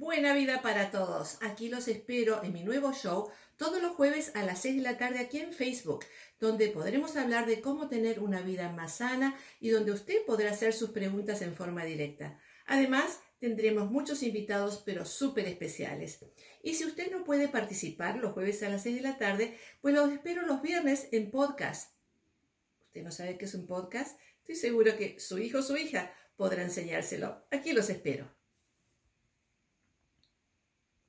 Buena vida para todos. Aquí los espero en mi nuevo show todos los jueves a las 6 de la tarde aquí en Facebook, donde podremos hablar de cómo tener una vida más sana y donde usted podrá hacer sus preguntas en forma directa. Además, tendremos muchos invitados, pero súper especiales. Y si usted no puede participar los jueves a las 6 de la tarde, pues los espero los viernes en podcast. ¿Usted no sabe qué es un podcast? Estoy seguro que su hijo o su hija podrá enseñárselo. Aquí los espero.